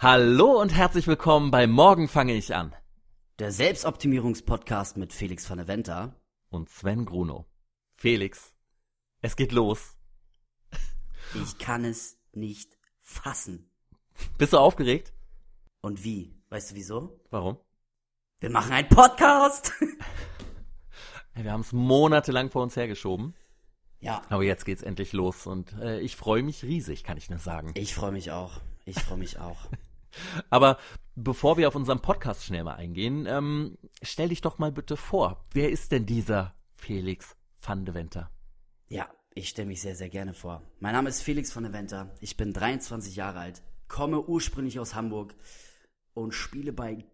Hallo und herzlich willkommen bei Morgen fange ich an. Der Selbstoptimierungspodcast mit Felix van der Venter. Und Sven Gruno. Felix, es geht los. Ich kann es nicht fassen. Bist du aufgeregt? Und wie? Weißt du wieso? Warum? Wir machen einen Podcast. Wir haben es monatelang vor uns hergeschoben. ja, Aber jetzt geht's endlich los und äh, ich freue mich riesig, kann ich nur sagen. ich freue mich auch. Ich freue mich auch. Aber bevor wir auf unseren Podcast schnell mal eingehen, ähm, stell dich doch mal bitte vor. Wer ist denn dieser Felix van de Venter? Ja, ich stelle mich sehr, sehr gerne vor. Mein Name ist Felix van der Venter. Ich bin 23 Jahre alt, komme ursprünglich aus Hamburg und spiele bei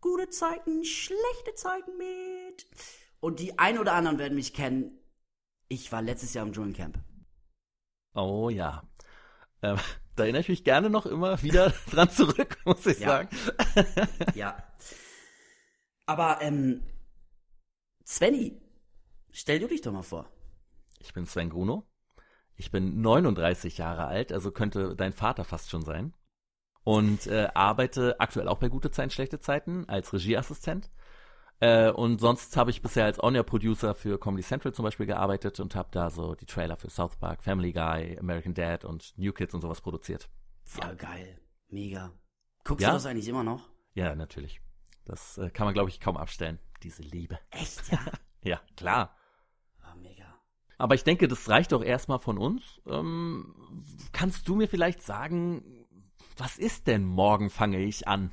gute Zeiten, schlechte Zeiten mit. Und die ein oder anderen werden mich kennen. Ich war letztes Jahr im Dschungelcamp. Oh ja. Ähm, da erinnere ich mich gerne noch immer wieder dran zurück, muss ich Ja. sagen. Ja. Aber, ähm, Svenny, stell du dich doch mal vor. Ich bin Sven Gruno. Ich bin 39 Jahre alt, also könnte dein Vater fast schon sein. Und äh, arbeite aktuell auch bei Gute Zeiten, Schlechte Zeiten als Regieassistent. Äh, und sonst habe ich bisher als On-Air-Producer für Comedy Central zum Beispiel gearbeitet und habe da so die Trailer für South Park, Family Guy, American Dad und New Kids und sowas produziert. Voll geil. Mega. Guckst Ja? du das eigentlich immer noch? Ja, natürlich. Das äh, kann man, glaube ich, kaum abstellen, diese Liebe. Echt, ja? Ja, klar. Ah, mega. Aber ich denke, das reicht doch erstmal von uns. Ähm, kannst du mir vielleicht sagen, was ist denn morgen fange ich an?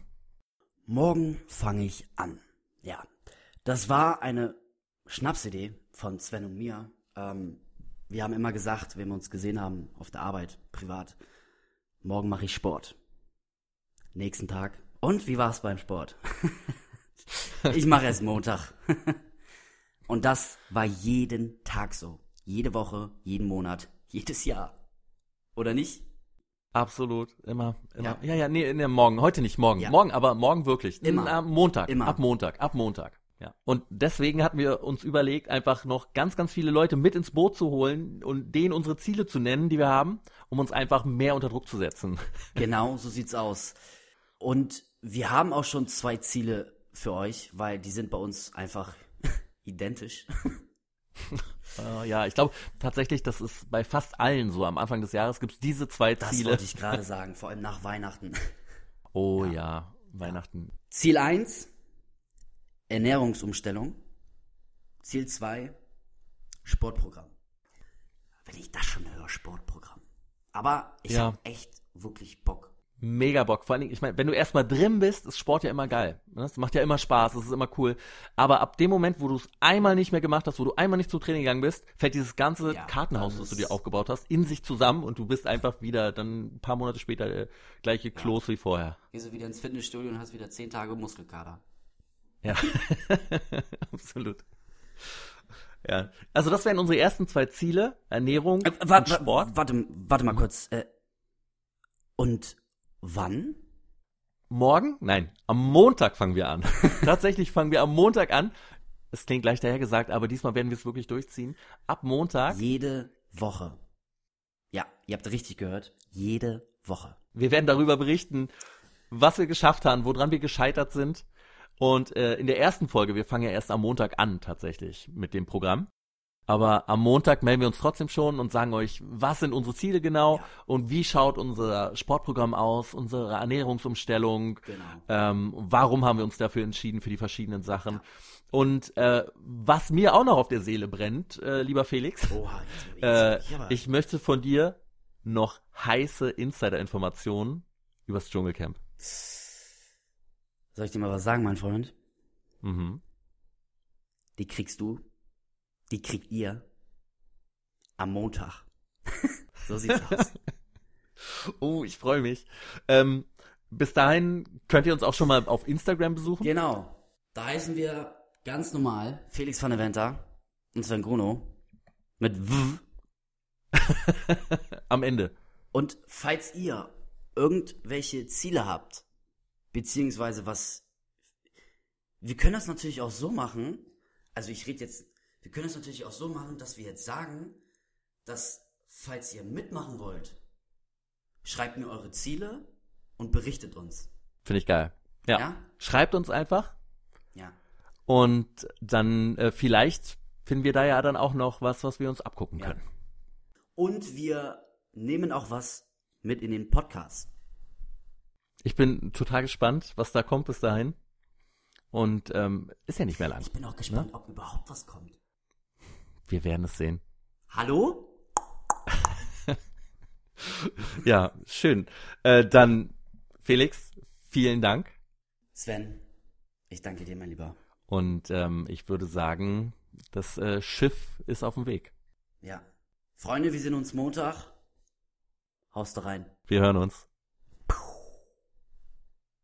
Morgen fange ich an. Ja. Das war eine Schnapsidee von Sven und mir. Ähm, wir haben immer gesagt, wenn wir uns gesehen haben auf der Arbeit, privat, morgen mache ich Sport. Nächsten Tag. Und wie war es beim Sport? ich mache es Montag. und das war jeden Tag so. Jede Woche, jeden Monat, jedes Jahr. Oder nicht? Absolut, immer, immer. Ja, Ja. ja, nee, nee, morgen, heute nicht morgen. Ja. Morgen, aber morgen wirklich. Immer. Am Montag, Immer. ab Montag, ab Montag. Ja. Und deswegen hatten wir uns überlegt, einfach noch ganz, ganz viele Leute mit ins Boot zu holen und denen unsere Ziele zu nennen, die wir haben, um uns einfach mehr unter Druck zu setzen. Genau, so sieht's aus. Und wir haben auch schon zwei Ziele für euch, weil die sind bei uns einfach identisch. Äh, ja, ich glaube tatsächlich, das ist bei fast allen so. Am Anfang des Jahres gibt's diese zwei Das Ziele. wollte ich gerade sagen, vor allem nach Weihnachten. Oh ja, Weihnachten. Ziel 1, Ernährungsumstellung. Ziel 2, Sportprogramm. Wenn ich das schon höre, Sportprogramm. Aber ich Ja. habe echt wirklich Bock. Mega Bock. Vor allen Dingen, ich meine, wenn du erstmal drin bist, ist Sport ja immer geil. ne? Es macht ja immer Spaß, es ist immer cool. Aber ab dem Moment, wo du es einmal nicht mehr gemacht hast, wo du einmal nicht zum Training gegangen bist, fällt dieses ganze Ja, Kartenhaus, das du dir aufgebaut hast, in sich zusammen und du bist einfach wieder dann ein paar Monate später der gleiche Kloß wie vorher. Gehst du wieder ins Fitnessstudio und hast wieder 10 Tage Muskelkater. Ja, absolut. Ja, also das wären unsere ersten zwei Ziele: Ernährung Äh, und Sport. Warte, warte mal kurz. Äh, und wann? Morgen? Nein, am Montag fangen wir an. Tatsächlich fangen wir am Montag an. Es klingt leicht dahergesagt, aber diesmal werden wir es wirklich durchziehen. Ab Montag. Jede Woche. Ja, ihr habt richtig gehört. Jede Woche. Wir werden darüber berichten, was wir geschafft haben, woran wir gescheitert sind. Und äh, in der ersten Folge, wir fangen ja erst am Montag an tatsächlich mit dem Programm. Aber am Montag melden wir uns trotzdem schon und sagen euch, was sind unsere Ziele genau Ja. und wie schaut unser Sportprogramm aus, unsere Ernährungsumstellung, Genau. ähm, warum haben wir uns dafür entschieden für die verschiedenen Sachen. Und äh, was mir auch noch auf der Seele brennt, äh, lieber Felix, Oha, äh, ich möchte von dir noch heiße Insider-Informationen übers Dschungelcamp. Soll ich dir mal was sagen, mein Freund? Mhm. Die kriegst du. Die kriegt ihr. Am Montag. so sieht's aus. Oh, ich freue mich. Ähm, bis dahin könnt ihr uns auch schon mal auf Instagram besuchen. Genau. Da heißen wir ganz normal Felix van der Venter und Sven Gruno mit W. Am Ende. Und falls ihr irgendwelche Ziele habt, beziehungsweise was, wir können das natürlich auch so machen, also ich rede jetzt, wir können das natürlich auch so machen, dass wir jetzt sagen, dass falls ihr mitmachen wollt, schreibt mir eure Ziele und berichtet uns. Finde ich geil. Ja. Ja? Schreibt uns einfach Ja. und dann äh, vielleicht finden wir da ja dann auch noch was, was wir uns abgucken Ja. können. Und wir nehmen auch was mit in den Podcast. Ich bin total gespannt, was da kommt bis dahin. Und ähm, ist ja nicht mehr lang. Ich bin auch gespannt, ob überhaupt was kommt. Wir werden es sehen. Hallo? Ja, schön. Äh, dann, Felix, vielen Dank. Sven, ich danke dir, mein Lieber. Und ähm, ich würde sagen, das äh, Schiff ist auf dem Weg. Ja. Freunde, wir sehen uns Montag. Haust rein. Wir hören uns.